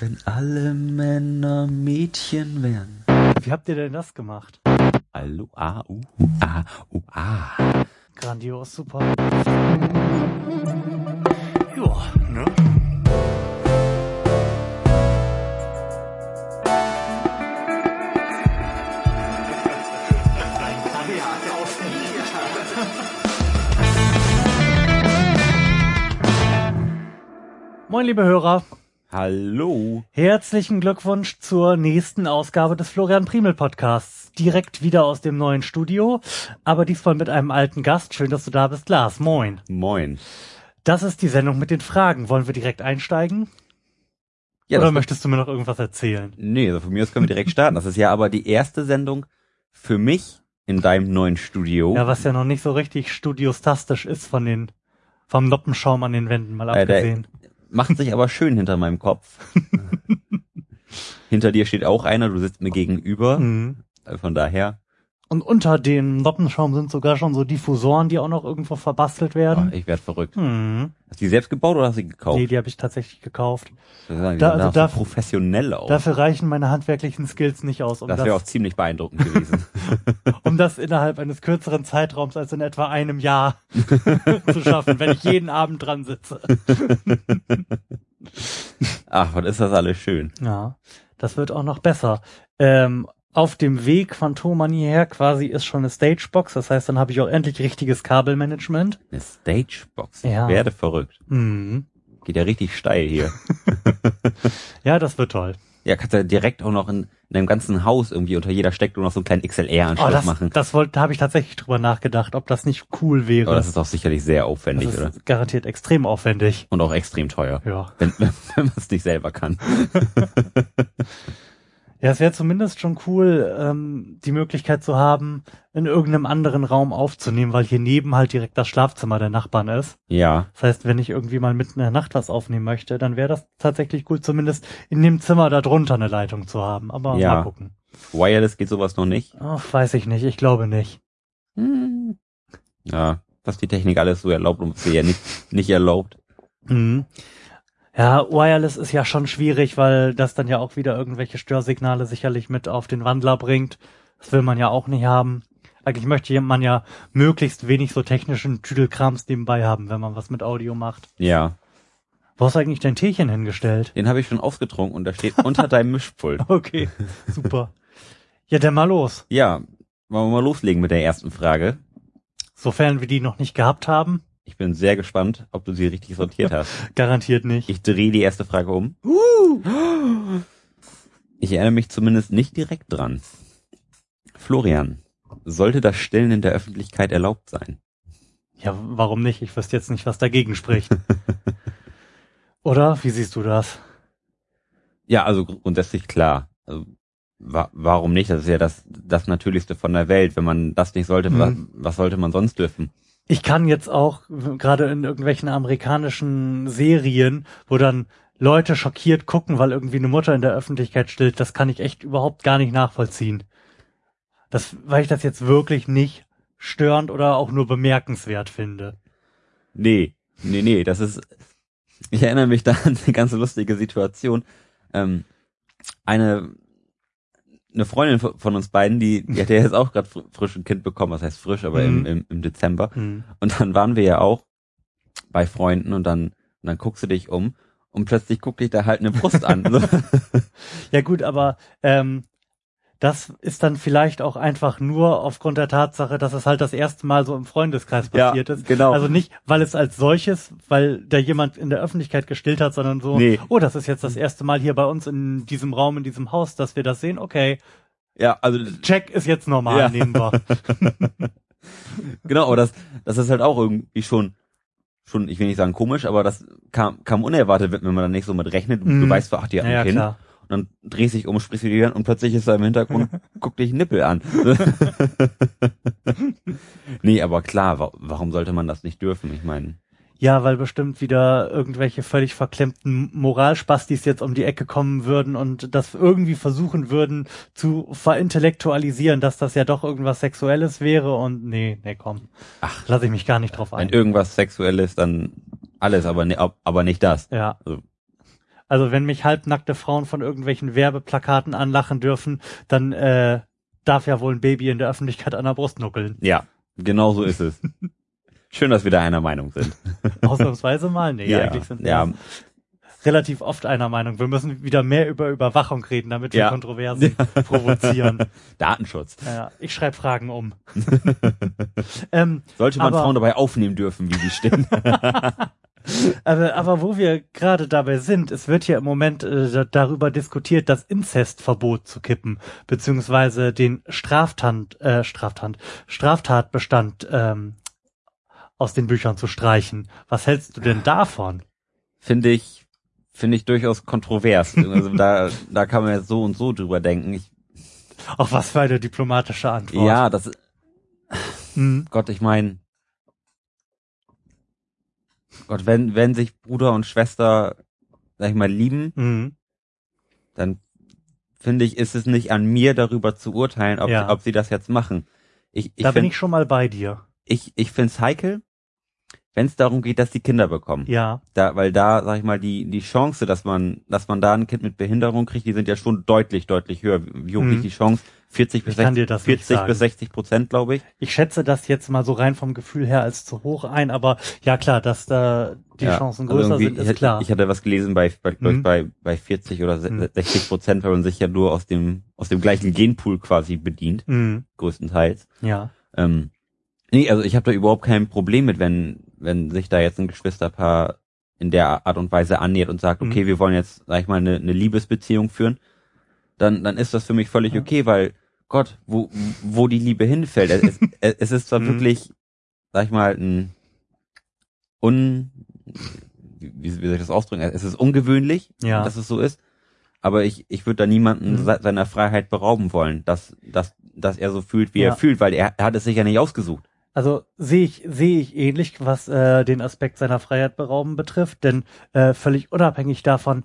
Wenn alle Männer Mädchen wären. Wie habt ihr denn das gemacht? Hallo, ah, uh, ah, uh, ah. Grandios, super. Ja, ne? Moin, liebe Hörer. Hallo. Herzlichen Glückwunsch zur nächsten Ausgabe des Florian Primel Podcasts. Direkt wieder aus dem neuen Studio, aber diesmal mit einem alten Gast. Schön, dass du da bist, Lars. Moin. Moin. Das ist die Sendung mit den Fragen. Wollen wir direkt einsteigen? Ja, Oder möchtest du mir noch irgendwas erzählen? Nee, also von mir aus können wir direkt starten. Das ist ja aber die erste Sendung für mich in deinem neuen Studio. Ja, was ja noch nicht so richtig studiostastisch ist von den, vom Noppenschaum an den Wänden mal Äh, der- Macht sich aber schön hinter meinem Kopf. hinter dir steht auch einer, du sitzt mir gegenüber. Mhm. Von daher, Und unter dem Noppenschaum sind sogar schon so Diffusoren, die auch noch irgendwo verbastelt oh, werden. ich werd verrückt. Mhm. Hast du die selbst gebaut oder hast du sie gekauft? Nee, die habe ich tatsächlich gekauft. Die sahen Da- also so da- professionell aus. Dafür reichen meine handwerklichen Skills nicht aus, um das das, wäre auch ziemlich beeindruckend gewesen. um das innerhalb eines kürzeren Zeitraums als in etwa einem Jahr zu schaffen, wenn ich jeden Abend dran sitze. Ach, was ist das alles schön. Ja, das wird auch noch besser. Ähm, auf dem Weg von Thomann hierher quasi ist schon eine Stagebox, das heißt, dann habe ich auch endlich richtiges Kabelmanagement. Eine Stagebox. Ich Ja. werde verrückt. Mhm. Geht ja richtig steil hier. Ja, das wird toll. Ja, kannst ja direkt auch noch in, in deinem ganzen Haus irgendwie unter jeder Steckdose noch so einen kleinen XLR-Anschluss Oh, das, machen. das wollte, da habe ich tatsächlich drüber nachgedacht, ob das nicht cool wäre. Aber das ist auch sicherlich sehr Das aufwendig, ist oder? garantiert extrem aufwendig. Und auch extrem teuer. Ja. Wenn, wenn man es nicht selber kann. Ja, es wäre zumindest schon cool, ähm, die Möglichkeit zu haben, in irgendeinem anderen Raum aufzunehmen, weil hier neben halt direkt das Schlafzimmer der Nachbarn ist. Ja. Das heißt, wenn ich irgendwie mal mitten in der Nacht was aufnehmen möchte, dann wäre das tatsächlich gut, zumindest in dem Zimmer darunter eine Leitung zu haben. Aber Ja. mal gucken. Wireless geht sowas noch nicht. Ach, weiß ich nicht, ich glaube nicht. Ja. Was die Technik alles so erlaubt und was sie ja nicht, nicht erlaubt. Mhm. Ja, Wireless ist ja schon schwierig, weil das dann ja auch wieder irgendwelche Störsignale sicherlich mit auf den Wandler bringt. Das will man ja auch nicht haben. Eigentlich möchte man ja möglichst wenig so technischen Tüdelkrams nebenbei haben, wenn man was mit Audio macht. Ja. Wo hast du eigentlich dein Teechen hingestellt? Den habe ich schon ausgetrunken und der steht unter deinem Mischpult. Okay, super. Ja, dann mal los. Ja. Wollen wir mal loslegen mit der ersten Frage. Sofern wir die noch nicht gehabt haben, Ich bin sehr gespannt, ob du sie richtig sortiert hast. garantiert nicht. Ich drehe die erste Frage um. Ich erinnere mich zumindest nicht direkt dran. Florian, sollte das Stillen in der Öffentlichkeit erlaubt sein? Ja, warum nicht? Ich wüsste jetzt nicht, was dagegen spricht. Oder? Wie siehst du das? Ja, also grundsätzlich klar. Also, wa warum nicht? Das ist ja das, das Natürlichste von der Welt. Wenn man das nicht sollte, Mhm. was sollte man sonst dürfen? Ich kann jetzt auch, gerade in irgendwelchen amerikanischen Serien, wo dann Leute schockiert gucken, weil irgendwie eine Mutter in der Öffentlichkeit stillt, das kann ich echt überhaupt gar nicht nachvollziehen. Das, weil ich das jetzt wirklich nicht störend oder auch nur bemerkenswert finde. Nee, nee, nee, das ist, ich erinnere mich da an eine ganz lustige Situation. Ähm, eine, eine Freundin von uns beiden, die, die hat ja jetzt auch gerade fr frisch ein Kind bekommen, was heißt frisch, aber im, Mhm. im, im Dezember. Hm. Und dann waren wir ja auch bei Freunden und dann, und dann guckst du dich um und plötzlich guckt dich da halt eine Brust an. Ja gut, aber ähm, das ist dann vielleicht auch einfach nur aufgrund der Tatsache, dass es halt das erste Mal so im Freundeskreis Ja, passiert ist. genau. Also nicht, weil es als solches, weil da jemand in der Öffentlichkeit gestillt hat, sondern so, Nee. oh, das ist jetzt das erste Mal hier bei uns in diesem Raum, in diesem Haus, dass wir das sehen. Okay, ja, also Check ist jetzt normal, Ja. nehmen wir. Genau, aber das, das ist halt auch irgendwie schon, schon, ich will nicht sagen komisch, aber das kam, kam unerwartet, wenn man dann nicht so mit rechnet. Du, du Mhm. weißt, ach, die hat Ja, ja, ein Kind. klar. Und dann drehst dich um, sprichst an und plötzlich ist da im Hintergrund, guck dich Nippel an. nee, aber klar, wa warum sollte man das nicht dürfen? Ich meine, Ja, weil bestimmt wieder irgendwelche völlig verklemmten Moralspastis jetzt um die Ecke kommen würden und das irgendwie versuchen würden zu verintellektualisieren, dass das ja doch irgendwas Sexuelles wäre und nee, nee, komm. Ach. lasse ich mich gar nicht drauf wenn ein. irgendwas Sexuelles, dann alles, aber, ne, ab- aber nicht das. Ja. Also- Also wenn mich halbnackte Frauen von irgendwelchen Werbeplakaten anlachen dürfen, dann äh, darf ja wohl ein Baby in der Öffentlichkeit an der Brust nuckeln. Ja, genau so ist es. Schön, dass wir da einer Meinung sind. Ausnahmsweise mal. Nee, ja, eigentlich sind wir ja, relativ oft einer Meinung. Wir müssen wieder mehr über Überwachung reden, damit wir Ja. Kontroversen provozieren. Datenschutz. Ja, ich schreibe Fragen um. ähm, Sollte man Aber- Frauen dabei aufnehmen dürfen, wie sie stehen. Aber, aber wo wir gerade dabei sind, es wird ja im Moment äh, da- darüber diskutiert, das Inzestverbot zu kippen, beziehungsweise den Straftat, äh, Straftat, Straftatbestand ähm, aus den Büchern zu streichen. Was hältst du denn davon? Finde ich, finde ich durchaus kontrovers. Also da, da kann man jetzt so und so drüber denken. Ich, Auf was für eine diplomatische Antwort. ja, das, Hm. Gott, ich meine, Gott, wenn, wenn sich Bruder und Schwester, sag ich mal, lieben, Mhm. dann finde ich, ist es nicht an mir darüber zu urteilen, ob, Ja. ob sie das jetzt machen. Ich, ich Da bin finde ich schon mal bei dir. ich, ich finde es heikel, wenn es darum geht, dass die Kinder bekommen. Ja. Da, weil da, sag ich mal, die, die Chance, dass man, dass man da ein Kind mit Behinderung kriegt, die sind ja schon deutlich, deutlich höher. Wie hoch Mhm. die Chance? 40 bis Ich kann 60, dir das nicht 40 sagen. bis 60 Prozent, glaube ich. Ich schätze das jetzt mal so rein vom Gefühl her als zu hoch ein, aber ja klar, dass da die Ja, Chancen also größer sind, ich, ist hatte- klar. Ich hatte was gelesen bei, bei, ich, Mhm. bei, bei 40 oder se- Mhm. 60 Prozent, weil man sich ja nur aus dem, aus dem gleichen Genpool quasi bedient, Mhm. größtenteils. Ja. Ähm, nee, also ich habe da überhaupt kein Problem mit, wenn, wenn sich da jetzt ein Geschwisterpaar in der Art und Weise annähert und sagt, Mhm. okay, wir wollen jetzt, sag ich mal, eine, eine Liebesbeziehung führen, dann, dann ist das für mich völlig Ja. okay, weil Gott, wo, wo die Liebe hinfällt, es, es, es ist zwar Mhm. wirklich, sag ich mal, ein un, wie, wie soll ich das ausdrücken? Es ist ungewöhnlich, Ja. dass es so ist, aber ich, ich würde da niemanden Mhm. se- seiner Freiheit berauben wollen, dass, dass, dass er so fühlt, wie Ja. er fühlt, weil er, er hat es sich ja nicht ausgesucht. Also sehe ich sehe ich ähnlich, was äh, den Aspekt seiner Freiheit berauben betrifft, denn äh, völlig unabhängig davon,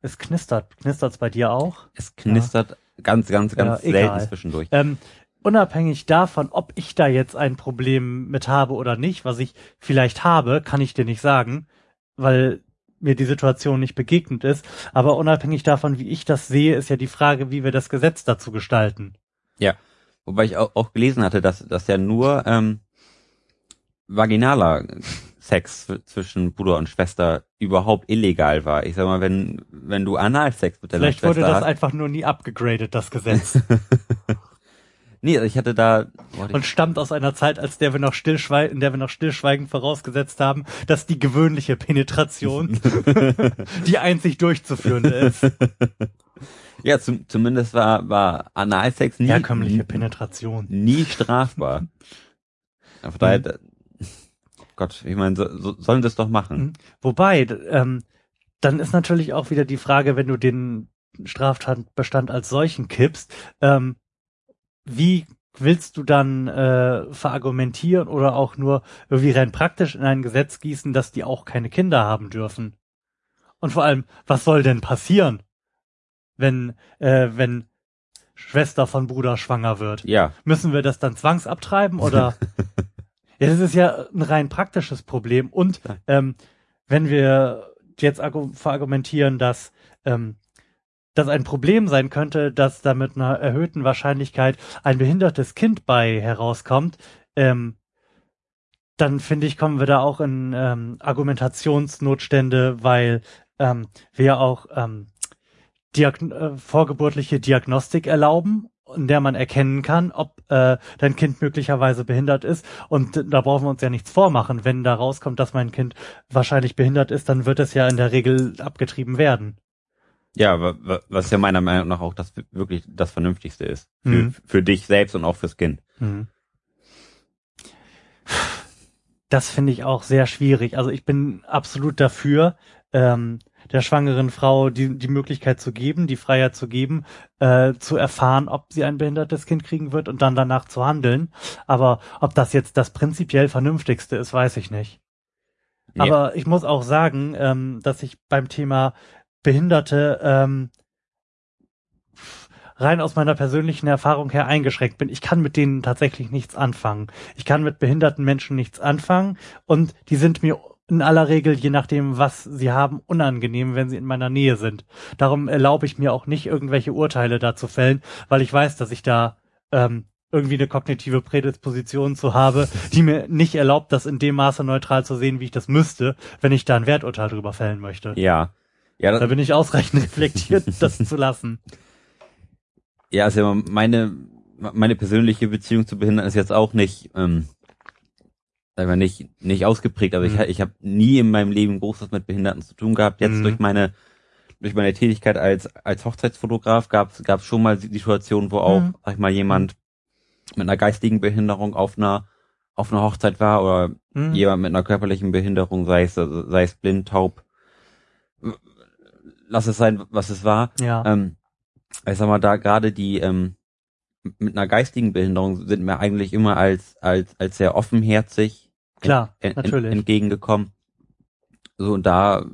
es knistert. Knistert's bei dir auch? Es knistert ganz, ganz, ganz Ja, selten egal. zwischendurch. Ähm, unabhängig davon, ob ich da jetzt ein Problem mit habe oder nicht, was ich vielleicht habe, kann ich dir nicht sagen, weil mir die Situation nicht begegnet ist. Aber unabhängig davon, wie ich das sehe, ist ja die Frage, wie wir das Gesetz dazu gestalten. Wobei ich auch, auch gelesen hatte, dass, dass ja nur ähm, vaginaler Sex zw- zwischen Bruder und Schwester überhaupt illegal war. Ich sag mal, wenn, wenn du Analsex mit deiner Vielleicht wurde Schwester das hast. einfach nur nie abgegradet, das Gesetz. Nee, ich hatte da. Warte, und stammt aus einer Zeit, als der wir noch stillschweigen, in der wir noch stillschweigend vorausgesetzt haben, dass die gewöhnliche Penetration die einzig durchzuführende ist. ja, zum, zumindest war, war Analsex nie, Herkömmliche Penetration. nie strafbar. Von daher, da- Gott, ich meine, so, so, sollen das doch machen. Mhm. Wobei, ähm, dann ist natürlich auch wieder die Frage, wenn du den Straftatbestand als solchen kippst, ähm, wie willst du dann äh, verargumentieren oder auch nur irgendwie rein praktisch in ein Gesetz gießen, dass die auch keine Kinder haben dürfen? Und vor allem, was soll denn passieren, wenn äh, wenn Schwester von Bruder schwanger wird? Ja, Müssen wir das dann zwangsabtreiben oder? ja, das ist ja ein rein praktisches Problem. Und ähm, wenn wir jetzt argu- verargumentieren, dass ähm, das ein Problem sein könnte, dass da mit einer erhöhten Wahrscheinlichkeit ein behindertes Kind bei herauskommt, ähm, dann finde ich, kommen wir da auch in ähm, Argumentationsnotstände, weil ähm, wir auch ähm, Diagn äh, vorgeburtliche Diagnostik erlauben, in der man erkennen kann, ob äh, dein Kind möglicherweise behindert ist. Und da brauchen wir uns ja nichts vormachen. Wenn da rauskommt, dass mein Kind wahrscheinlich behindert ist, dann wird es ja in der Regel abgetrieben werden. ja, wa- wa- was ja meiner Meinung nach auch das wirklich das Vernünftigste ist. Für, Mhm. für dich selbst und auch fürs Kind. Mhm. Das finde ich auch sehr schwierig. Also ich bin absolut dafür, ähm, der schwangeren Frau die, die Möglichkeit zu geben, die Freiheit zu geben, äh, zu erfahren, ob sie ein behindertes Kind kriegen wird und dann danach zu handeln. Aber ob das jetzt das prinzipiell Vernünftigste ist, weiß ich nicht. Ja. Aber ich muss auch sagen, ähm, dass ich beim Thema Behinderte ähm, rein aus meiner persönlichen Erfahrung her eingeschränkt bin. Ich kann mit denen tatsächlich nichts anfangen. Ich kann mit behinderten Menschen nichts anfangen und die sind mir in aller Regel, je nachdem, was sie haben, unangenehm, wenn sie in meiner Nähe sind. Darum erlaube ich mir auch nicht, irgendwelche Urteile da zu fällen, weil ich weiß, dass ich da ähm, irgendwie eine kognitive Prädisposition zu habe, die mir nicht erlaubt, das in dem Maße neutral zu sehen, wie ich das müsste, wenn ich da ein Werturteil drüber fällen möchte. Ja. Ja, Da bin ich ausreichend reflektiert, das zu lassen. ja, also meine, meine persönliche Beziehung zu Behinderten ist jetzt auch nicht, ähm, sagen wir nicht, nicht ausgeprägt, aber Mhm. ich, ich habe nie in meinem Leben groß was mit Behinderten zu tun gehabt. Jetzt Mhm. durch meine, durch meine Tätigkeit als, als Hochzeitsfotograf gab es schon mal Situationen, wo auch, Mhm. sag ich mal, jemand mit einer geistigen Behinderung auf einer, auf einer Hochzeit war oder Hm. jemand mit einer körperlichen Behinderung, sei es, sei es blind, taub, lass es sein, was es war. Ja. Ähm, ich sag mal, da gerade die ähm, mit einer geistigen Behinderung sind mir eigentlich immer als als als sehr offenherzig Klar, en- en- natürlich. entgegengekommen. So und da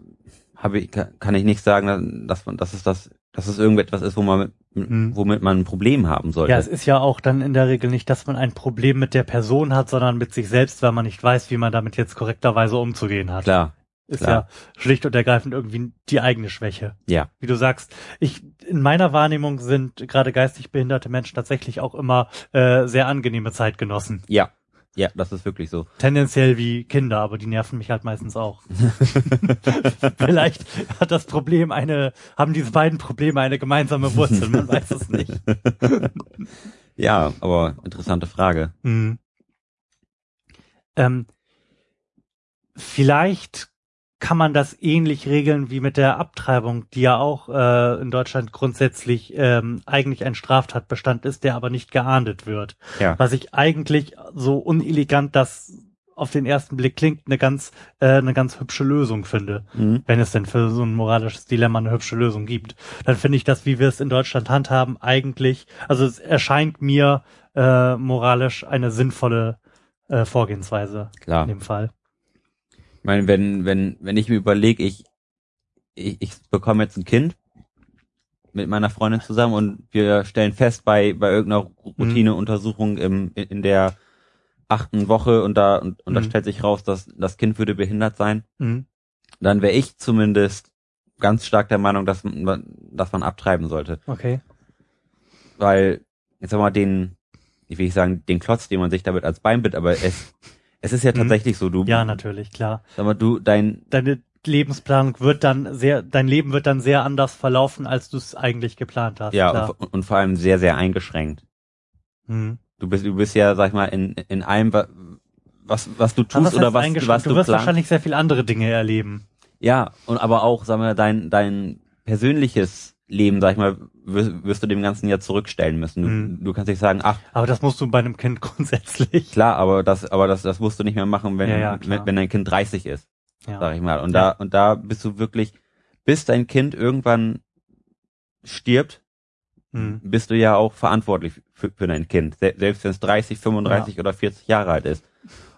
habe ich ka- kann ich nicht sagen, dass man dass es das dass es irgendetwas ist, wo man mit, Hm. womit man ein Problem haben sollte. Ja, es ist ja auch dann in der Regel nicht, dass man ein Problem mit der Person hat, sondern mit sich selbst, weil man nicht weiß, wie man damit jetzt korrekterweise umzugehen hat. Klar, ist klar. ja schlicht und ergreifend irgendwie die eigene Schwäche. ja, Wie du sagst, ich in meiner Wahrnehmung sind gerade geistig behinderte Menschen tatsächlich auch immer äh, sehr angenehme Zeitgenossen. ja, ja, das ist wirklich so. Tendenziell wie Kinder, aber die nerven mich halt meistens auch. Vielleicht hat das Problem eine, haben diese beiden Probleme eine gemeinsame Wurzel, man weiß es nicht. Ja, aber interessante Frage. Mhm. Ähm, vielleicht kann man das ähnlich regeln wie mit der Abtreibung, die ja auch äh, in Deutschland grundsätzlich ähm, eigentlich ein Straftatbestand ist, der aber nicht geahndet wird. Ja. Was ich eigentlich so unelegant das auf den ersten Blick klingt, eine ganz, äh, eine ganz hübsche Lösung finde. Mhm. Wenn es denn für so ein moralisches Dilemma eine hübsche Lösung gibt. Dann finde ich das, wie wir es in Deutschland handhaben, eigentlich, also es erscheint mir äh, moralisch eine sinnvolle äh, Vorgehensweise Klar. in dem Fall. Ich meine, wenn, wenn, wenn ich mir überlege, ich, ich, ich bekomme jetzt ein Kind mit meiner Freundin zusammen und wir stellen fest bei, bei irgendeiner Routineuntersuchung im, in der achten Woche und da, und, und da Mhm. stellt sich raus, dass das Kind würde behindert sein, Mhm. dann wäre ich zumindest ganz stark der Meinung, dass man, dass man abtreiben sollte. Okay. Weil, jetzt sag mal, den, ich will nicht sagen, den Klotz, den man sich damit als Bein bitt, aber es, es ist ja Mhm. tatsächlich so, du, Ja, natürlich, klar. sag mal, du, dein, Deine Lebensplanung wird dann sehr, dein Leben wird dann sehr anders verlaufen, als du es eigentlich geplant hast. ja, klar. und, und vor allem sehr, sehr eingeschränkt. Mhm. Du bist, du bist ja, sag ich mal, in, in allem, wa- was, was du tust was oder was, was du du wirst planst. wahrscheinlich sehr viel andere Dinge erleben. Ja, und aber auch, sag mal, dein, dein persönliches Leben, sag ich mal, wirst, du dem Ganzen ja zurückstellen müssen. Du, Mhm. du kannst nicht sagen, ach, Aber das musst du bei einem Kind grundsätzlich. klar, aber das, aber das, das musst du nicht mehr machen, wenn, Ja, ja, wenn, wenn dein Kind 30 ist, Ja. sag ich mal. Und da, und da bist du wirklich, bis dein Kind irgendwann stirbt, Mhm. bist du ja auch verantwortlich für, für dein Kind, se selbst wenn es 30, 35 oder 40 Jahre alt ist.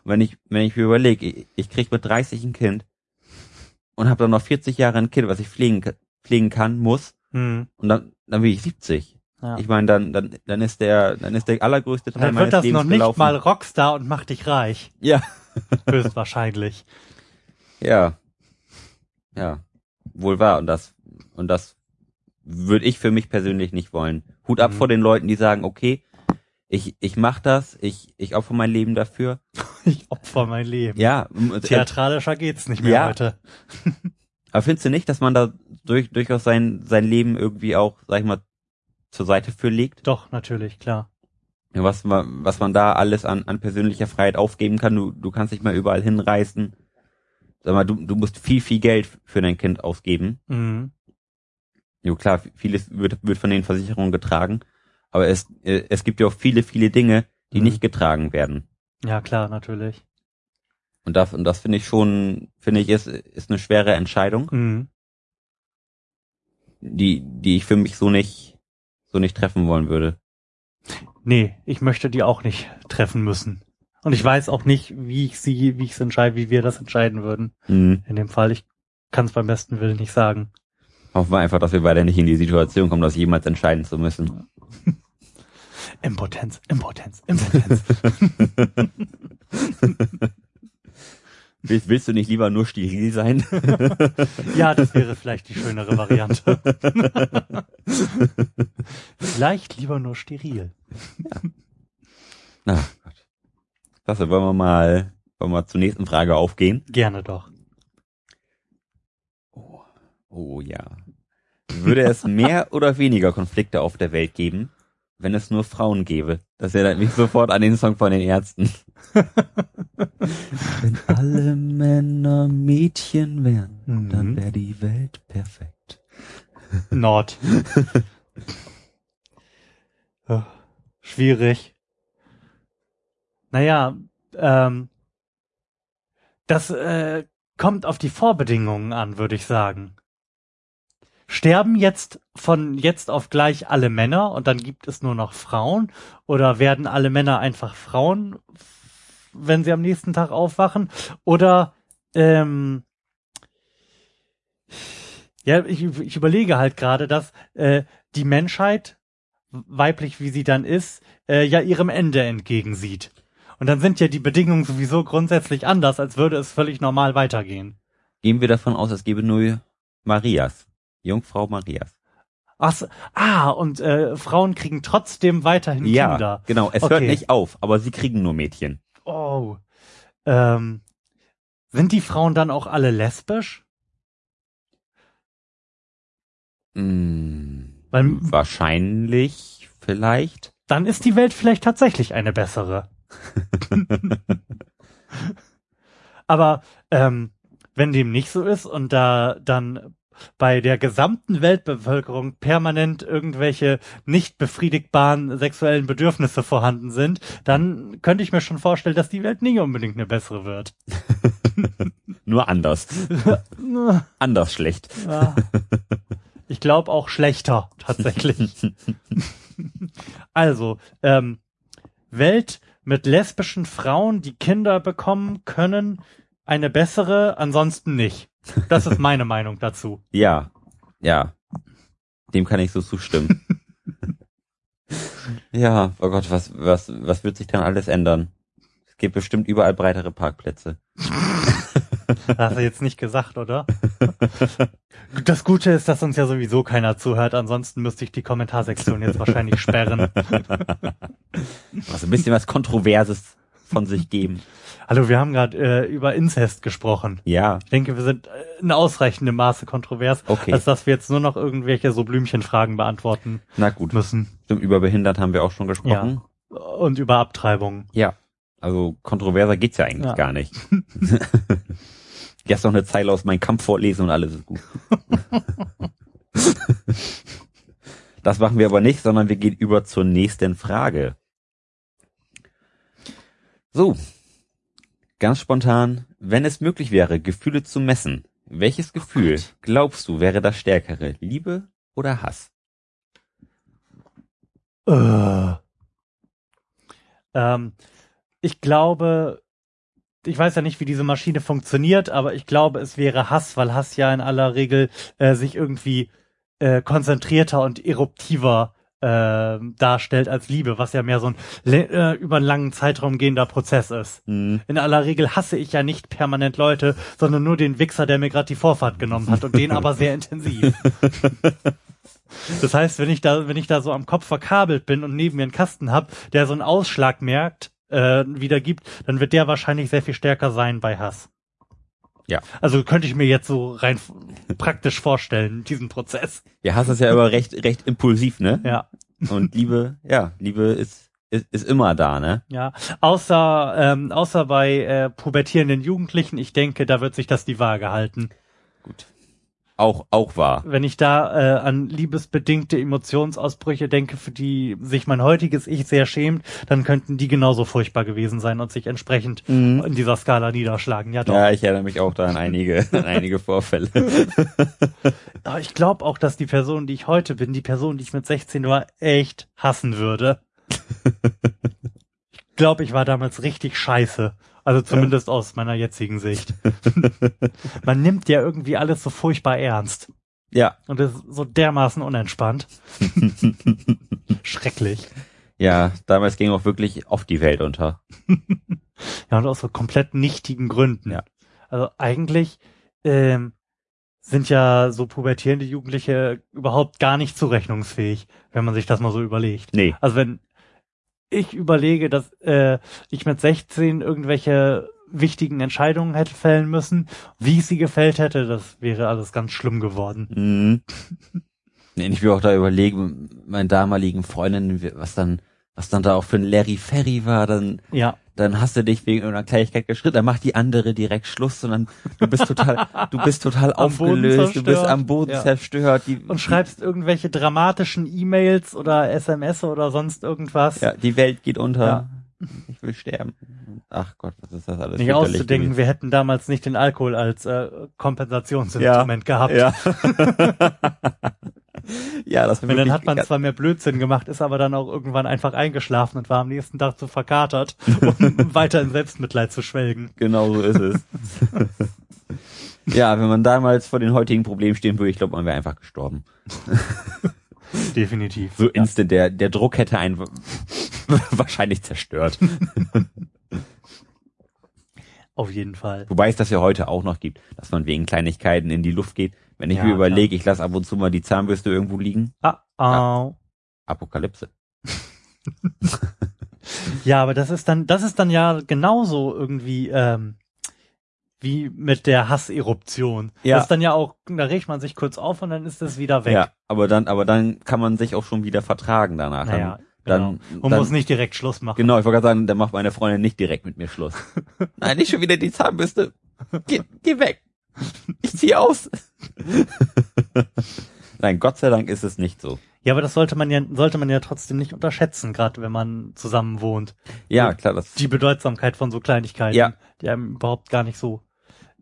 Und wenn ich, wenn ich mir überlege, ich, ich krieg mit 30 ein Kind und habe dann noch 40 Jahre ein Kind, was ich pflegen, pflegen kann, muss, Mhm. und dann, dann bin ich 70. Ja. Ich meine, dann, dann, dann ist der, dann ist der allergrößte Teil dann meines wird das Lebens noch nicht gelaufen. mal Rockstar und macht dich reich. Ja, Höchstwahrscheinlich. ja, ja, wohl wahr. Und das, und das würde ich für mich persönlich nicht wollen. Hut ab Mhm. vor den Leuten, die sagen, okay, ich, ich mach das, ich, ich opfer mein Leben dafür. Ich opfer mein Leben. Ja, äh, Theatralischer geht's nicht mehr Ja. heute. aber findest du nicht, dass man da durch, durchaus sein, sein Leben irgendwie auch, sag ich mal, zur Seite für legt? Doch, natürlich, klar. Ja, Was man, was man da alles an, an persönlicher Freiheit aufgeben kann. Du, du kannst dich mal überall hinreißen. Sag mal, du, du musst viel, viel Geld für dein Kind ausgeben. Mhm. Jo, klar, vieles wird, wird von den Versicherungen getragen. Aber es, äh, es gibt ja auch viele, viele Dinge, die Mhm. nicht getragen werden. Ja, klar, natürlich. Und das, und das finde ich schon, finde ich, ist, ist eine schwere Entscheidung, Mhm. die, die ich für mich so nicht, so nicht treffen wollen würde. Nee, ich möchte die auch nicht treffen müssen. Und ich weiß auch nicht, wie ich sie, wie ich es entscheide, wie wir das entscheiden würden. Mhm. In dem Fall, ich kann es beim besten Willen nicht sagen. Hoffen wir einfach, dass wir beide nicht in die Situation kommen, das jemals entscheiden zu müssen. Impotenz, Impotenz, Impotenz. Willst, willst du nicht lieber nur steril sein? Ja, das wäre vielleicht die schönere Variante. vielleicht lieber nur steril. Na Gott. Klasse, wollen wir mal, wollen wir zur nächsten Frage aufgehen? Gerne doch. Oh ja. Würde es mehr oder weniger Konflikte auf der Welt geben, wenn es nur Frauen gäbe? Das erinnert mich sofort an den Song von den Ärzten. wenn alle Männer Mädchen wären, Mhm. dann wäre die Welt perfekt. Nord. Oh, Schwierig. Naja, ähm, das äh, kommt auf die Vorbedingungen an, würde ich sagen. Sterben jetzt von jetzt auf gleich alle Männer und dann gibt es nur noch Frauen? Oder werden alle Männer einfach Frauen, wenn sie am nächsten Tag aufwachen? Oder ähm, ja, ich, ich überlege halt gerade, dass äh, die Menschheit, weiblich wie sie dann ist, äh, ja ihrem Ende entgegensieht. Und dann sind ja die Bedingungen sowieso grundsätzlich anders, als würde es völlig normal weitergehen. Gehen wir davon aus, es gäbe nur Marias. Jungfrau Marias. Ach, so, ah, und äh, Frauen kriegen trotzdem weiterhin Ja, Kinder. genau. Es hört Okay. nicht auf, aber sie kriegen nur Mädchen. Oh. Ähm, sind die Frauen dann auch alle lesbisch? Hm, Weil wahrscheinlich, vielleicht. dann ist die Welt vielleicht tatsächlich eine bessere. Aber ähm, wenn dem nicht so ist und da dann bei der gesamten Weltbevölkerung permanent irgendwelche nicht befriedigbaren sexuellen Bedürfnisse vorhanden sind, dann könnte ich mir schon vorstellen, dass die Welt nicht unbedingt eine bessere wird. Nur anders. Anders schlecht. Ja. Ich glaube auch schlechter, tatsächlich. also, ähm, Welt mit lesbischen Frauen, die Kinder bekommen können, eine bessere, ansonsten nicht. Das ist meine Meinung dazu. Ja, ja. Dem kann ich so zustimmen. ja, oh Gott, was, was, was wird sich dann alles ändern? Es gibt bestimmt überall breitere Parkplätze. Das hast du jetzt nicht gesagt, oder? Das Gute ist, dass uns ja sowieso keiner zuhört, ansonsten müsste ich die Kommentarsektion jetzt wahrscheinlich sperren. Was ein bisschen was Kontroverses von sich geben. Hallo, wir haben gerade äh, über Inzest gesprochen. Ja, Ich denke, wir sind äh, in ausreichendem Maße kontrovers, Okay. als dass wir jetzt nur noch irgendwelche so Blümchenfragen beantworten na gut. müssen. Stimmt, über behindert haben wir auch schon gesprochen. Und über Abtreibung. Ja. Also kontroverser geht's ja eigentlich Ja. gar nicht. Erst noch eine Zeile aus meinem Kampf vorlesen und alles ist gut. das machen wir aber nicht, sondern wir gehen über zur nächsten Frage. So. Ganz spontan, wenn es möglich wäre, Gefühle zu messen, welches Gefühl Gott. glaubst du wäre das stärkere? Liebe oder Hass? Äh. Ähm, ich glaube, ich weiß ja nicht, wie diese Maschine funktioniert, aber ich glaube, es wäre Hass, weil Hass ja in aller Regel äh, sich irgendwie äh, konzentrierter und eruptiver äh, darstellt als Liebe, was ja mehr so ein äh, über einen langen Zeitraum gehender Prozess ist. Hm, In aller Regel hasse ich ja nicht permanent Leute, sondern nur den Wichser, der mir gerade die Vorfahrt genommen hat und den aber sehr intensiv. Das heißt, wenn ich da, wenn ich da so am Kopf verkabelt bin und neben mir einen Kasten hab, der so einen Ausschlag merkt, äh, wiedergibt, dann wird der wahrscheinlich sehr viel stärker sein bei Hass. Ja. Also könnte ich mir jetzt so rein praktisch vorstellen, diesen Prozess. Ja, Hass ist ja aber recht, recht impulsiv, ne? Ja. Und Liebe, ja, Liebe ist, ist, ist immer da, ne? Ja, außer ähm, außer bei äh, pubertierenden Jugendlichen, ich denke, da wird sich das die Waage halten. Gut. Auch, auch wahr. Wenn ich da äh, an liebesbedingte Emotionsausbrüche denke, für die sich mein heutiges Ich sehr schämt, dann könnten die genauso furchtbar gewesen sein und sich entsprechend in dieser Skala niederschlagen. Ja, doch. Ja, ich erinnere mich auch da an einige, an einige Vorfälle. Aber ich glaube auch, dass die Person, die ich heute bin, die Person, die ich mit 16 war, echt hassen würde. ich glaube, ich war damals richtig scheiße. Also zumindest aus meiner jetzigen Sicht. Man nimmt ja irgendwie alles so furchtbar ernst. Ja, Und ist so dermaßen unentspannt. Schrecklich. ja, damals ging auch wirklich oft die Welt unter. Ja, und aus so komplett nichtigen Gründen. Ja. Also eigentlich ähm, sind ja so pubertierende Jugendliche überhaupt gar nicht zurechnungsfähig, wenn man sich das mal so überlegt. Nee. Also wenn ich überlege, dass äh, ich mit 16 irgendwelche wichtigen Entscheidungen hätte fällen müssen, wie ich sie gefällt hätte, das wäre alles ganz schlimm geworden. Mhm. Nee, ich will auch da überlegen, meinen damaligen Freundinnen, was dann, was dann da auch für ein Larry Ferry war, dann, Ja, dann hast du dich wegen irgendeiner Kleinigkeit geschritten, dann macht die andere direkt Schluss, sondern du bist total, du bist total aufgelöst, du bist am Boden Ja. zerstört, die, und schreibst irgendwelche dramatischen E-Mails oder SMS oder sonst irgendwas. ja, die Welt geht unter. Ja. Ich will sterben. Ach Gott, was ist das alles? Nicht auszudenken, gewesen. wir hätten damals nicht den Alkohol als äh, Kompensationsinstrument gehabt. Ja. ja, das Und dann hat man zwar mehr Blödsinn gemacht, ist aber dann auch irgendwann einfach eingeschlafen und war am nächsten Tag zu verkatert, um weiter in Selbstmitleid zu schwelgen. Genau so ist es. ja, wenn man damals vor den heutigen Problemen stehen würde, ich glaube, man wäre einfach gestorben. Definitiv. So instant, der, der Druck hätte einen wahrscheinlich zerstört. Auf jeden Fall. Wobei es das ja heute auch noch gibt, dass man wegen Kleinigkeiten in die Luft geht. Wenn ich Ja, mir überlege, ich lasse ab und zu mal die Zahnbürste irgendwo liegen, Ah, ah. Apokalypse. Ja, aber das ist dann, das ist dann ja genauso irgendwie ähm, wie mit der Hasseruption. Ja. Das ist dann ja auch, da regt man sich kurz auf und dann ist das wieder weg. Ja, aber dann, aber dann kann man sich auch schon wieder vertragen danach. Naja, dann, genau. Man dann, muss nicht direkt Schluss machen. Genau, ich wollte gerade sagen, dann macht meine Freundin nicht direkt mit mir Schluss. Nein, nicht schon wieder die Zahnbürste. Geh, geh weg. Ich zieh aus. Nein, Gott sei Dank ist es nicht so. Ja, aber das sollte man ja, sollte man ja trotzdem nicht unterschätzen, gerade wenn man zusammen wohnt. Ja, klar, das. Die Bedeutsamkeit von so Kleinigkeiten, Ja. die einem überhaupt gar nicht so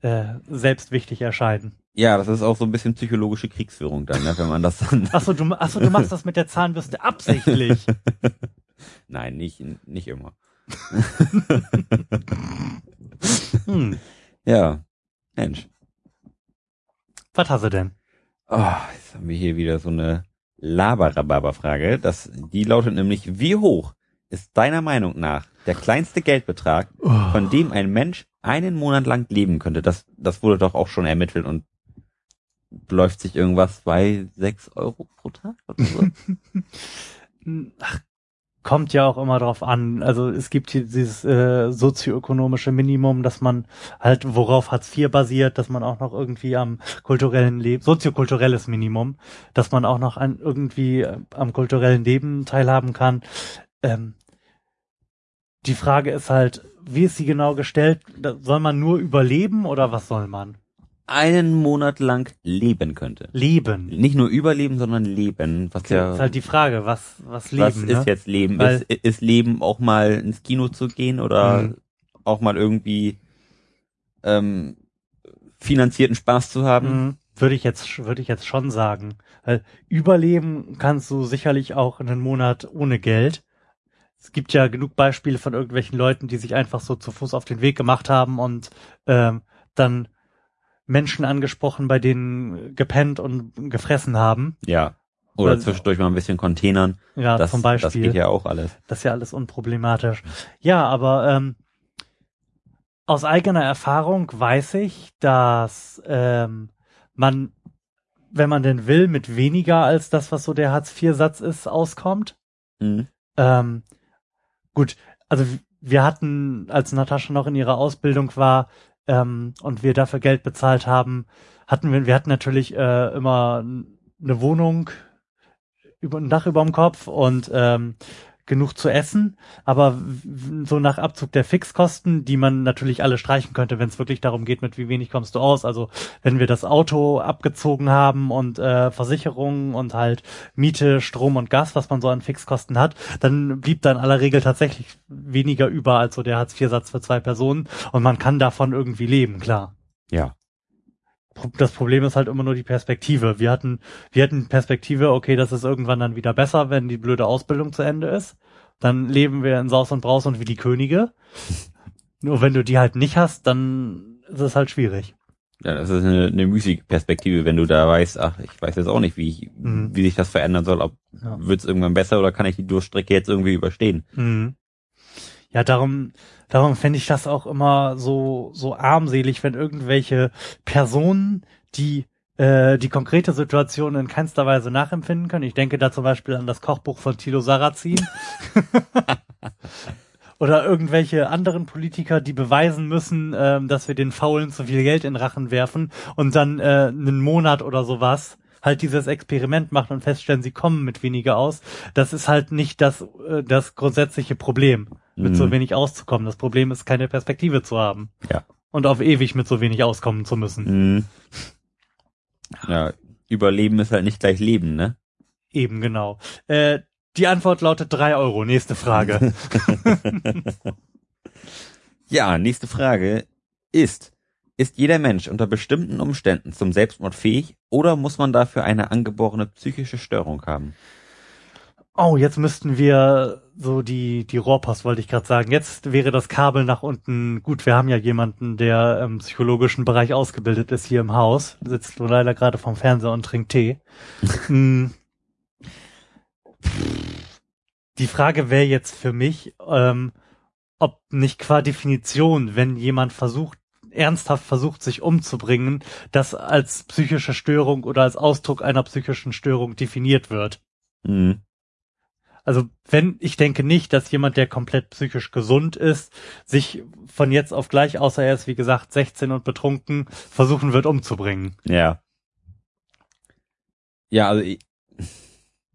äh, selbst wichtig erscheinen. Ja, das ist auch so ein bisschen psychologische Kriegsführung dann, ne, wenn man das dann. Achso, du, achso, du machst das mit der Zahnbürste absichtlich. Nein, nicht, nicht immer. Hm. Ja. Mensch. Was hast du denn? Oh, jetzt haben wir hier wieder so eine Laberababa-Frage. Das, die lautet nämlich, wie hoch ist deiner Meinung nach der kleinste Geldbetrag, von dem ein Mensch einen Monat lang leben könnte? Das, das wurde doch auch schon ermittelt und beläuft sich irgendwas bei sechs Euro pro Tag oder so. Ach, kommt ja auch immer drauf an. Also es gibt hier dieses äh, sozioökonomische Minimum, dass man halt, worauf Hartz IV basiert, dass man auch noch irgendwie am kulturellen Leben, soziokulturelles Minimum, dass man auch noch an irgendwie äh, am kulturellen Leben teilhaben kann. Ähm, die Frage ist halt, wie ist sie genau gestellt? Soll man nur überleben oder was soll man? Einen Monat lang leben könnte. Leben. Nicht nur überleben, sondern leben. Was ja, Das ist halt die Frage, was, was Leben, was ne? ist jetzt Leben? Ist, ist Leben auch mal ins Kino zu gehen oder Mhm. auch mal irgendwie ähm, finanzierten Spaß zu haben? Mhm. Würde ich jetzt, würde ich jetzt schon sagen. Weil überleben kannst du sicherlich auch einen Monat ohne Geld. Es gibt ja genug Beispiele von irgendwelchen Leuten, die sich einfach so zu Fuß auf den Weg gemacht haben und ähm, dann Menschen angesprochen, bei denen gepennt und gefressen haben. Ja. Oder Weil- zwischendurch mal ein bisschen Containern. Ja, das, zum Beispiel. das geht ja auch alles. Das ist ja alles unproblematisch. Ja, aber ähm, aus eigener Erfahrung weiß ich, dass ähm, man, wenn man denn will, mit weniger als das, was so der Hartz-IV-Satz ist, auskommt. Mhm. Ähm, gut, also wir hatten, als Natascha noch in ihrer Ausbildung war ähm, und wir dafür Geld bezahlt haben, hatten wir, wir hatten natürlich äh, immer eine Wohnung, über ein Dach über dem Kopf und ähm, genug zu essen, aber so nach Abzug der Fixkosten, die man natürlich alle streichen könnte, wenn es wirklich darum geht, mit wie wenig kommst du aus. Also wenn wir das Auto abgezogen haben und äh, Versicherungen und halt Miete, Strom und Gas, was man so an Fixkosten hat, dann blieb da in aller Regel tatsächlich weniger über als so der Hartz-IV-Satz für zwei Personen und man kann davon irgendwie leben, klar. Ja. Das Problem ist halt immer nur die Perspektive. Wir hatten, wir hatten Perspektive, okay, das ist irgendwann dann wieder besser, wenn die blöde Ausbildung zu Ende ist. Dann leben wir in Saus und Braus und wie die Könige. Nur wenn du die halt nicht hast, dann ist es halt schwierig. Ja, das ist eine, eine Musikperspektive, wenn du da weißt, ach, ich weiß jetzt auch nicht, wie ich, Mhm. wie sich das verändern soll. Ob Ja. wird's irgendwann besser oder kann ich die Durchstrecke jetzt irgendwie überstehen? Mhm. Ja, darum, darum fände ich das auch immer so, so armselig, wenn irgendwelche Personen, die äh, die konkrete Situation in keinster Weise nachempfinden können. Ich denke da zum Beispiel an das Kochbuch von Thilo Sarrazin. Oder irgendwelche anderen Politiker, die beweisen müssen, ähm, dass wir den Faulen zu viel Geld in Rachen werfen und dann äh, einen Monat oder sowas halt dieses Experiment machen und feststellen, sie kommen mit weniger aus. Das ist halt nicht das, äh, das grundsätzliche Problem, mit Mhm. so wenig auszukommen. Das Problem ist, keine Perspektive zu haben. Ja. Und auf ewig mit so wenig auskommen zu müssen. Mhm. Ja, Überleben ist halt nicht gleich Leben, ne? Eben genau. Äh, die Antwort lautet drei Euro. Nächste Frage. Ja, nächste Frage ist, ist jeder Mensch unter bestimmten Umständen zum Selbstmord fähig oder muss man dafür eine angeborene psychische Störung haben? Oh, jetzt müssten wir so die, die Rohrpost, wollte ich gerade sagen. Jetzt wäre das Kabel nach unten gut. Wir haben ja jemanden, der im psychologischen Bereich ausgebildet ist hier im Haus. Sitzt nur leider gerade vom Fernseher und trinkt Tee. Hm. die Frage wäre jetzt für mich, ähm, ob nicht qua Definition, wenn jemand versucht, ernsthaft versucht, sich umzubringen, das als psychische Störung oder als Ausdruck einer psychischen Störung definiert wird. Mhm. Also wenn, ich denke nicht, dass jemand, der komplett psychisch gesund ist, sich von jetzt auf gleich, außer er ist wie gesagt 16 und betrunken, versuchen wird umzubringen. Ja. Ja, also ich,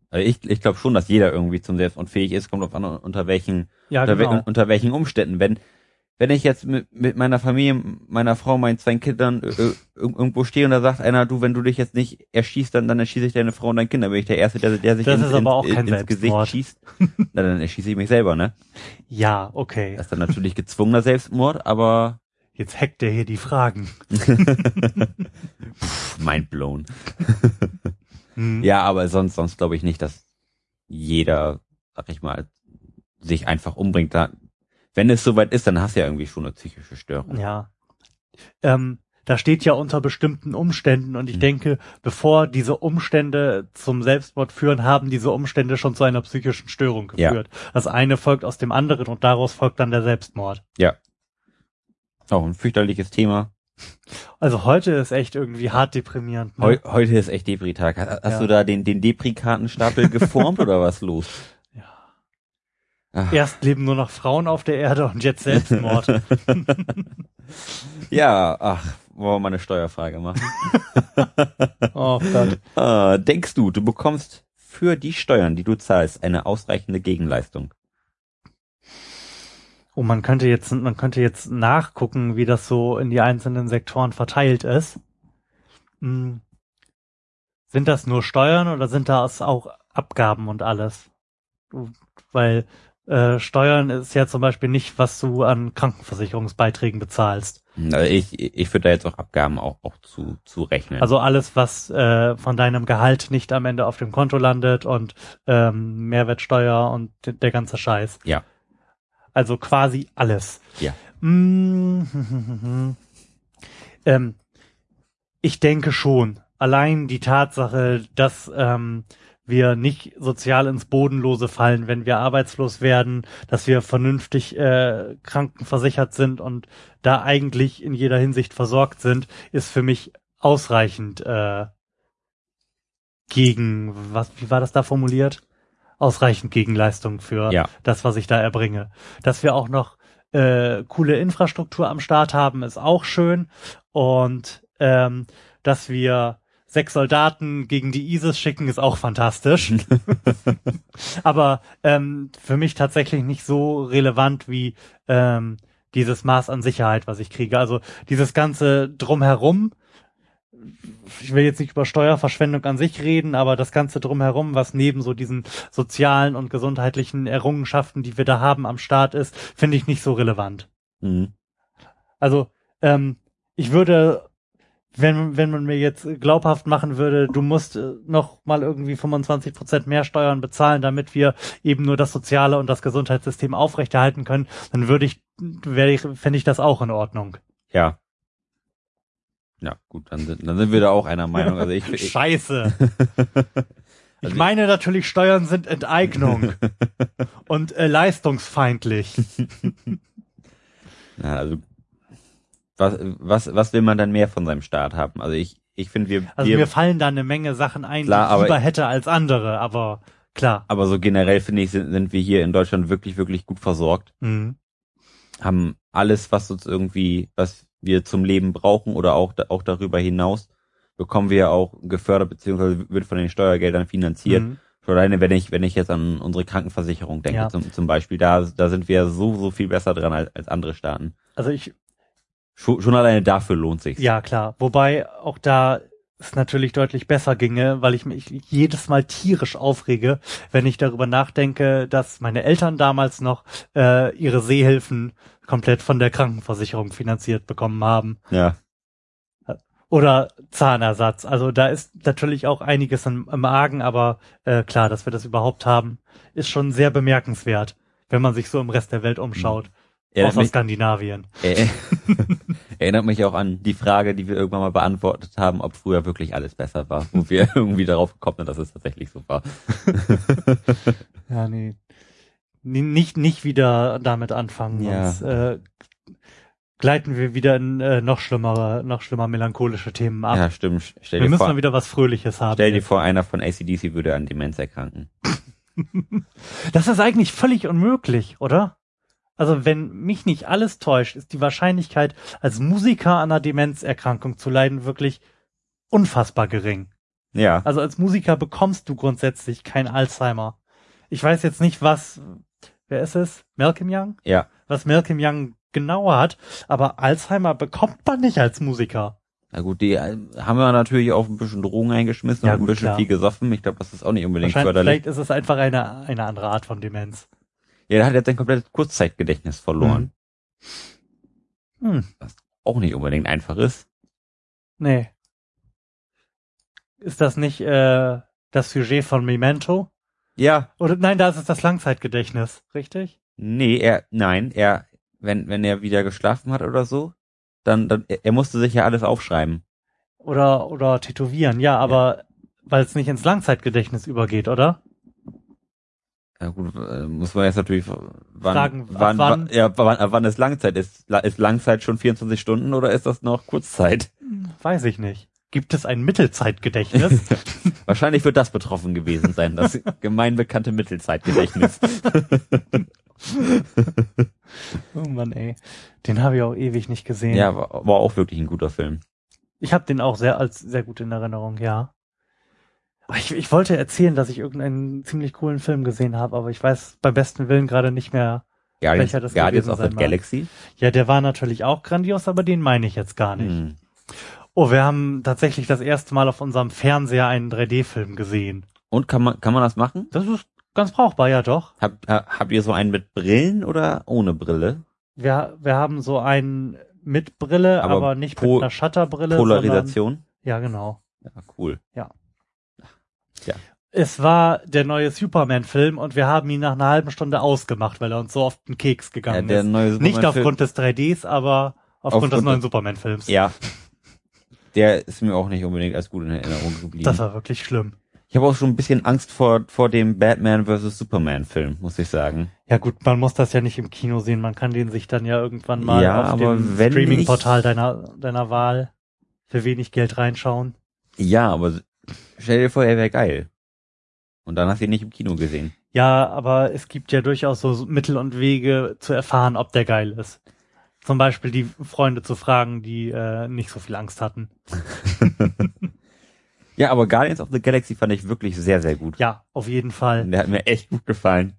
also ich, ich glaube schon, dass jeder irgendwie zum Selbstmord fähig ist, kommt auf an, unter welchen, Ja, unter, genau. wel, unter welchen Umständen. Wenn, wenn ich jetzt mit, mit meiner Familie, meiner Frau, meinen zwei Kindern äh, irg- irgendwo stehe und da sagt einer, du, wenn du dich jetzt nicht erschießt, dann, dann erschieße ich deine Frau und dein Kind. Dann bin ich der Erste, der, der sich Das ins, ist aber auch ins, kein ins Gesicht schießt. Na, dann erschieße ich mich selber, ne? Ja, okay. Das ist dann natürlich gezwungener Selbstmord, aber Jetzt hackt er hier die Fragen. mind blown. Hm. Ja, aber sonst, sonst glaube ich nicht, dass jeder, sag ich mal, sich einfach umbringt. Da, wenn es soweit ist, dann hast du ja irgendwie schon eine psychische Störung. Ja. Ähm, da steht ja unter bestimmten Umständen und ich Hm. denke, bevor diese Umstände zum Selbstmord führen, haben diese Umstände schon zu einer psychischen Störung Ja. geführt. Das eine folgt aus dem anderen und daraus folgt dann der Selbstmord. Ja. Auch ein fürchterliches Thema. Also heute ist echt irgendwie hart deprimierend. Ne? Heu, heute ist echt Depri-Tag. Hast, hast Ja. du da den, den Depri-Kartenstapel geformt oder was los? Ach, Erst leben nur noch Frauen auf der Erde und jetzt Selbstmord. ja, ach, wollen wir mal eine Steuerfrage machen? oh Gott. Ah, denkst du, du bekommst für die Steuern, die du zahlst, eine ausreichende Gegenleistung? Oh, man könnte jetzt, man könnte jetzt nachgucken, wie das so in die einzelnen Sektoren verteilt ist. Hm. Sind das nur Steuern oder sind das auch Abgaben und alles? Weil äh, Steuern ist ja zum Beispiel nicht, was du an Krankenversicherungsbeiträgen bezahlst. Also ich, ich würde da jetzt auch Abgaben auch, auch zu, zu rechnen. Also alles, was äh, von deinem Gehalt nicht am Ende auf dem Konto landet und ähm, Mehrwertsteuer und der ganze Scheiß. Ja. Also quasi alles. Ja. Mm, ähm, ich denke schon. Allein die Tatsache, dass ähm, wir nicht sozial ins Bodenlose fallen, wenn wir arbeitslos werden, dass wir vernünftig äh, krankenversichert sind und da eigentlich in jeder Hinsicht versorgt sind, ist für mich ausreichend äh, gegen, was, wie war das da formuliert? Ausreichend Gegenleistung für Ja. das, was ich da erbringe. Dass wir auch noch äh, coole Infrastruktur am Start haben, ist auch schön. Und ähm, dass wir sechs Soldaten gegen die ISIS schicken, ist auch fantastisch. Aber ähm, für mich tatsächlich nicht so relevant wie ähm, dieses Maß an Sicherheit, was ich kriege. Also dieses ganze drumherum. Ich will jetzt nicht über Steuerverschwendung an sich reden, aber das ganze drumherum, was neben so diesen sozialen und gesundheitlichen Errungenschaften, die wir da haben, am Start ist, finde ich nicht so relevant. Mhm. Also ähm, ich würde, wenn, wenn man mir jetzt glaubhaft machen würde, du musst äh, noch mal irgendwie 25 Prozent mehr Steuern bezahlen, damit wir eben nur das soziale und das Gesundheitssystem aufrechterhalten können, dann würde ich, wäre ich, fände ich das auch in Ordnung. Ja. Ja, gut, dann sind, dann sind wir da auch einer Meinung. Also ich, ich Scheiße. Ich meine natürlich, Steuern sind Enteignung und äh, leistungsfeindlich. Ja, also was, was, was will man dann mehr von seinem Staat haben? Also ich, ich finde, wir, Also wir mir fallen da eine Menge Sachen ein, Klar, die ich lieber hätte als andere, aber klar. aber so generell finde ich, sind, sind wir hier in Deutschland wirklich, wirklich gut versorgt. Mhm. Haben alles, was uns irgendwie, was wir zum Leben brauchen oder auch, auch darüber hinaus, bekommen wir auch gefördert, beziehungsweise wird von den Steuergeldern finanziert. Mhm. Schon alleine, wenn ich, wenn ich jetzt an unsere Krankenversicherung denke, Ja. zum, zum Beispiel, da, da sind wir so, so viel besser dran als, als andere Staaten. Also ich, Schon, schon alleine dafür lohnt sich. ja klar. Wobei auch da es natürlich deutlich besser ginge, weil ich mich jedes Mal tierisch aufrege, wenn ich darüber nachdenke, dass meine Eltern damals noch äh, ihre Seehilfen komplett von der Krankenversicherung finanziert bekommen haben. Ja. Oder Zahnersatz. Also da ist natürlich auch einiges im, im Argen, aber äh, klar, dass wir das überhaupt haben, ist schon sehr bemerkenswert, wenn man sich so im Rest der Welt umschaut. Erinnert außer mich, Skandinavien. er, erinnert mich auch an die Frage, die wir irgendwann mal beantwortet haben, ob früher wirklich alles besser war, wo wir irgendwie darauf gekommen sind, dass es tatsächlich so war. Ja, nee. N- Nicht, nicht wieder damit anfangen, Ja. sonst äh, gleiten wir wieder in äh, noch schlimmere, noch schlimmer melancholische Themen ab. Ja, stimmt. Stell wir dir, müssen vor, mal wieder was Fröhliches haben. stell dir jetzt. vor, einer von ACDC würde an Demenz erkranken. Das ist eigentlich völlig unmöglich, oder? Also wenn mich nicht alles täuscht, ist die Wahrscheinlichkeit, als Musiker an einer Demenzerkrankung zu leiden, wirklich unfassbar gering. Ja. Also als Musiker bekommst du grundsätzlich kein Alzheimer. Ich weiß jetzt nicht, was, wer ist es? Malcolm Young? Ja. Was Malcolm Young genauer hat, aber Alzheimer bekommt man nicht als Musiker. Na gut, die äh, haben wir natürlich auch ein bisschen Drogen eingeschmissen Ja, und ein gut, bisschen klar. viel gesoffen. Ich glaube, das ist auch nicht unbedingt förderlich. vielleicht ist es einfach eine, eine andere Art von Demenz. Ja, der hat jetzt sein komplettes Kurzzeitgedächtnis verloren. Hm, Auch nicht unbedingt einfach ist. nee. Ist das nicht äh, das Sujet von Memento? Ja. Oder nein, da ist es das Langzeitgedächtnis, richtig? Nee, er, nein, er, wenn, wenn er wieder geschlafen hat oder so, dann, dann, er er musste sich ja alles aufschreiben. Oder oder tätowieren, ja, aber weil es nicht ins Langzeitgedächtnis übergeht, oder? Ja gut, äh, muss man jetzt natürlich wann, Fragen, ab wann, wann? ja, wann, wann ist Langzeit? Ist, ist Langzeit schon 24 Stunden oder ist das noch Kurzzeit? Weiß ich nicht. Gibt es ein Mittelzeitgedächtnis? Wahrscheinlich wird das betroffen gewesen sein, das gemein bekannte Mittelzeitgedächtnis. oh Mann, ey. Den habe ich auch ewig nicht gesehen. ja, war, war auch wirklich ein guter Film. Ich habe den auch sehr als sehr gut in Erinnerung, ja. Ich, ich wollte erzählen, dass ich irgendeinen ziemlich coolen Film gesehen habe, aber ich weiß beim besten Willen gerade nicht mehr. Guardians, Welcher das Guardians of the. Galaxy. Ja, der war natürlich auch grandios, aber den meine ich jetzt gar nicht. Hm. Oh, wir haben tatsächlich das erste Mal auf unserem Fernseher einen 3D-Film gesehen. Und kann man, kann man das machen? Das ist ganz brauchbar, ja doch. Habt, ha- habt ihr so einen mit Brillen oder ohne Brille? Wir, wir haben so einen mit Brille, Aber aber, nicht mit einer Shutterbrille. Polarisation? Ja, genau. Ja, cool. Es war der neue Superman-Film und wir haben ihn nach einer halben Stunde ausgemacht, weil er uns so auf den Keks Ja, gegangen der ist. Nicht Superman-Film- aufgrund des 3Ds, aber aufgrund des Aufgrund neuen des- Superman-Films. Ja. Der ist mir auch nicht unbedingt als gut in Erinnerung geblieben. Das war wirklich schlimm. Ich habe auch schon ein bisschen Angst vor, vor dem Batman vs. Superman Film, muss ich sagen. Ja gut, man muss das ja nicht im Kino sehen, man kann den sich dann ja irgendwann mal Ja, auf dem Streaming-Portal deiner, deiner Wahl für wenig Geld reinschauen. Ja, aber stell dir vor, er wäre geil. Und dann hast du ihn nicht im Kino gesehen. Ja, aber es gibt ja durchaus so Mittel und Wege zu erfahren, ob der geil ist. Zum Beispiel die Freunde zu fragen, die äh, nicht so viel Angst hatten. Ja, aber Guardians of the Galaxy fand ich wirklich sehr, sehr gut. Ja, auf jeden Fall. Der hat mir echt gut gefallen.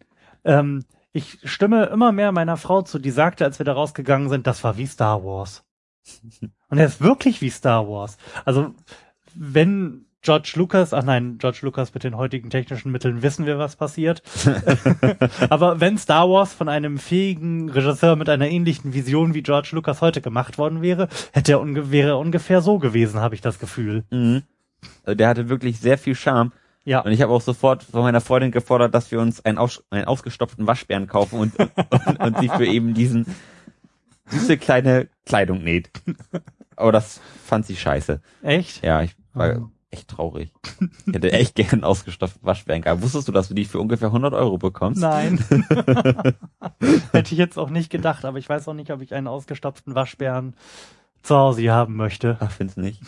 Ähm, ich stimme immer mehr meiner Frau zu, die sagte, als wir da rausgegangen sind, das war wie Star Wars. Und er ist wirklich wie Star Wars. Also, wenn George Lucas, ach nein, George Lucas mit den heutigen technischen Mitteln wissen wir, was passiert. Aber wenn Star Wars von einem fähigen Regisseur mit einer ähnlichen Vision wie George Lucas heute gemacht worden wäre, hätte er unge wäre er ungefähr so gewesen, habe ich das Gefühl. Mhm. Also der hatte wirklich sehr viel Charme. Ja, Und ich habe auch sofort von meiner Freundin gefordert, dass wir uns einen, aus, einen ausgestopften Waschbären kaufen und, und, und sie für eben diesen süße kleine Kleidung näht. Aber das fand sie scheiße. echt? Ja, ich war, Mhm. Echt traurig. Ich hätte echt gern ausgestopften Waschbären gehabt. Wusstest du, dass du die für ungefähr 100 Euro bekommst? Nein. Hätte ich jetzt auch nicht gedacht, aber ich weiß auch nicht, ob ich einen ausgestopften Waschbären zu Hause haben möchte. Ach, find's nicht.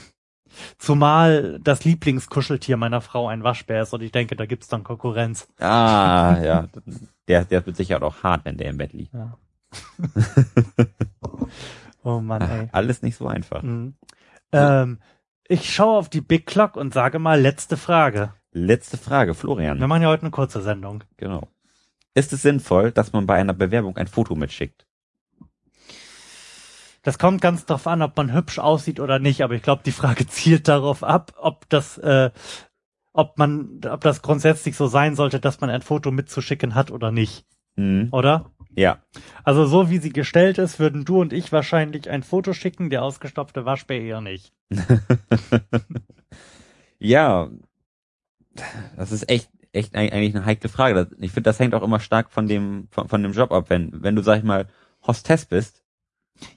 Zumal das Lieblingskuscheltier meiner Frau ein Waschbär ist und ich denke, da gibt's dann Konkurrenz. Ah, ja. Der, der wird sicher auch hart, wenn der im Bett liegt. Ja. oh Mann, ey. Alles nicht so einfach. Mhm. Ähm, ich schaue auf die Big Clock und sage mal letzte Frage. Letzte Frage, Florian. Wir machen ja heute eine kurze Sendung. Genau. Ist es sinnvoll, dass man bei einer Bewerbung ein Foto mitschickt? Das kommt ganz drauf an, ob man hübsch aussieht oder nicht, aber ich glaube, die Frage zielt darauf ab, ob das, äh, ob man, ob das grundsätzlich so sein sollte, dass man ein Foto mitzuschicken hat oder nicht, Hm. oder? Ja. Also so wie sie gestellt ist, würden du und ich wahrscheinlich ein Foto schicken, der ausgestopfte Waschbär eher nicht. Ja. Das ist echt, echt eig- eigentlich eine heikle Frage. Ich finde, das hängt auch immer stark von dem, von, von dem Job ab. Wenn, wenn du, sag ich mal, Hostess bist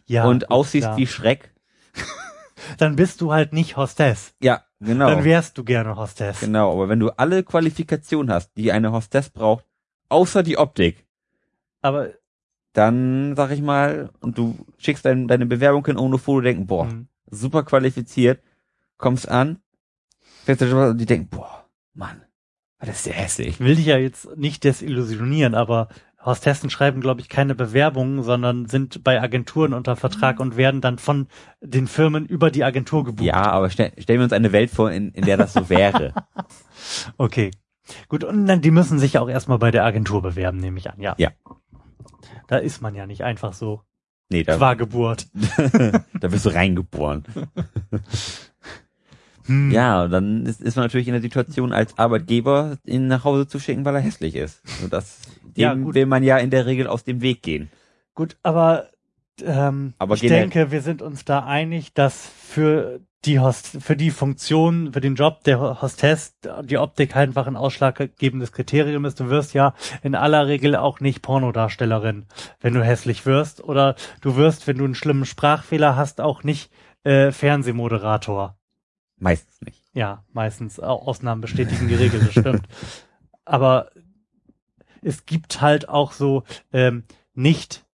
Ja. und gut, aussiehst klar. wie Schreck. Dann bist du halt nicht Hostess. Ja, genau. Dann wärst du gerne Hostess. Genau, aber wenn du alle Qualifikationen hast, die eine Hostess braucht, außer die Optik, Aber dann sag ich mal, und du schickst dein, deine Bewerbung hin ohne Foto, denken, boah, mh, super qualifiziert, kommst an, fährst du und die denken, boah, Mann, das ist ja hässlich. ich will dich ja jetzt nicht desillusionieren, aber Hostessen schreiben, glaube ich, keine Bewerbungen, sondern sind bei Agenturen unter Vertrag und werden dann von den Firmen über die Agentur gebucht. Ja, aber stell, stellen wir uns eine Welt vor, in, in der das so wäre. Okay. Gut, und dann, die müssen sich auch erstmal bei der Agentur bewerben, nehme ich an, ja. Ja. Da ist man ja nicht einfach so Nee, da, qua Geburt. da wirst du reingeboren. Hm. Ja, dann ist, ist man natürlich in der Situation, als Arbeitgeber ihn nach Hause zu schicken, weil er hässlich ist. Und das, dem Ja, will man ja in der Regel aus dem Weg gehen. Gut, aber, ähm, Aber ich denke, wir sind uns da einig, dass für die Host, für die Funktion, für den Job der Hostess die Optik einfach ein ausschlaggebendes Kriterium ist. Du wirst ja in aller Regel auch nicht Pornodarstellerin, wenn du hässlich wirst. Oder du wirst, wenn du einen schlimmen Sprachfehler hast, auch nicht äh, Fernsehmoderator. Meistens nicht. Ja, meistens Au- Ausnahmen bestätigen die Regel, das stimmt. Aber es gibt halt auch so ähm, nicht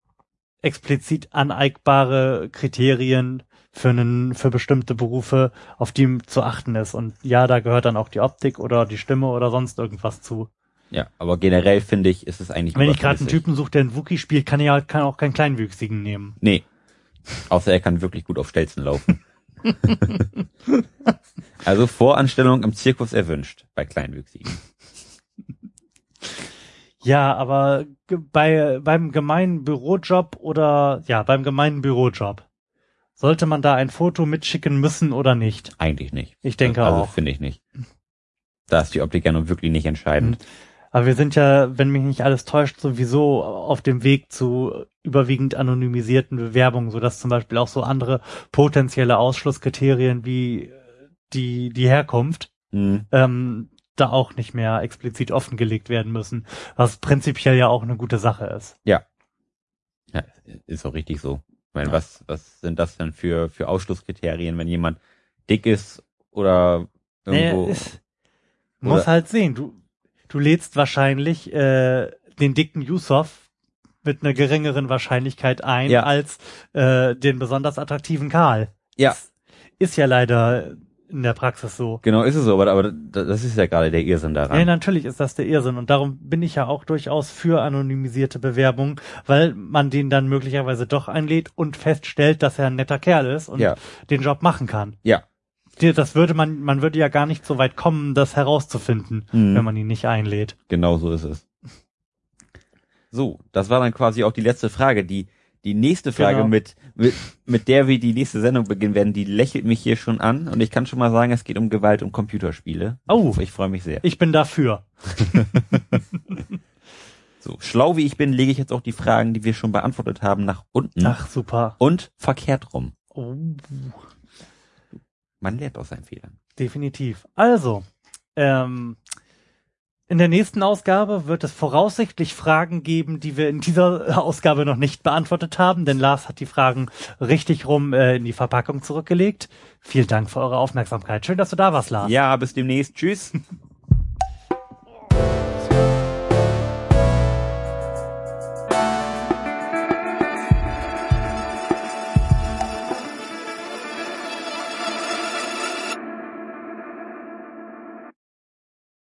explizit aneigbare Kriterien für einen, für bestimmte Berufe, auf die zu achten ist. Und ja, da gehört dann auch die Optik oder die Stimme oder sonst irgendwas zu. Ja, aber generell finde ich, ist es eigentlich Wenn ich gerade einen. Typen suche, der einen Wookie spielt, kann ich halt kann auch keinen Kleinwüchsigen nehmen. Nee. Außer er kann wirklich gut auf Stelzen laufen. also Voranstellung im Zirkus erwünscht bei Kleinwüchsigen. Ja, aber bei, beim gemeinen Bürojob oder, ja, beim gemeinen Bürojob, sollte man da ein Foto mitschicken müssen oder nicht? Eigentlich nicht. Ich denke also auch. finde ich nicht. Da ist die Optik ja nun wirklich nicht entscheidend. Aber wir sind ja, wenn mich nicht alles täuscht, sowieso auf dem Weg zu überwiegend anonymisierten Bewerbungen, sodass zum Beispiel auch so andere potenzielle Ausschlusskriterien wie äh, die, die Herkunft, Hm. ähm, da auch nicht mehr explizit offengelegt werden müssen, was prinzipiell ja auch eine gute Sache ist. Ja, ist auch richtig so. Ich meine, Ja. was, was sind das denn für, für Ausschlusskriterien, wenn jemand dick ist oder irgendwo. Ist, muss Oder- halt sehen. Du, du lädst wahrscheinlich äh, den dicken Yusuf mit einer geringeren Wahrscheinlichkeit ein Ja. als äh, den besonders attraktiven Karl. ja, Ist ja leider in der Praxis so. genau ist es so, aber, aber das ist ja gerade der Irrsinn daran. Ja, natürlich ist das der Irrsinn und darum bin ich ja auch durchaus für anonymisierte Bewerbungen, weil man den dann möglicherweise doch einlädt und feststellt, dass er ein netter Kerl ist und Ja. den Job machen kann. Ja. Das würde man, man würde ja gar nicht so weit kommen, das herauszufinden, Mhm. wenn man ihn nicht einlädt. Genau so ist es. So, das war dann quasi auch die letzte Frage. Die, die nächste Frage, Genau. mit, mit, mit der wir die nächste Sendung beginnen werden, die lächelt mich hier schon an. Und ich kann schon mal sagen, es geht um Gewalt und Computerspiele. Oh, Ich freue mich sehr. ich bin dafür. So, schlau wie ich bin, lege ich jetzt auch die Fragen, die wir schon beantwortet haben, nach unten. Ach, super. Und verkehrt rum. Oh, Man lernt aus seinen Fehlern. definitiv. Also, ähm, in der nächsten Ausgabe wird es voraussichtlich Fragen geben, die wir in dieser Ausgabe noch nicht beantwortet haben, denn Lars hat die Fragen richtig rum äh, in die Verpackung zurückgelegt. Vielen Dank für eure Aufmerksamkeit. Schön, dass du da warst, Lars. Ja, bis demnächst. Tschüss.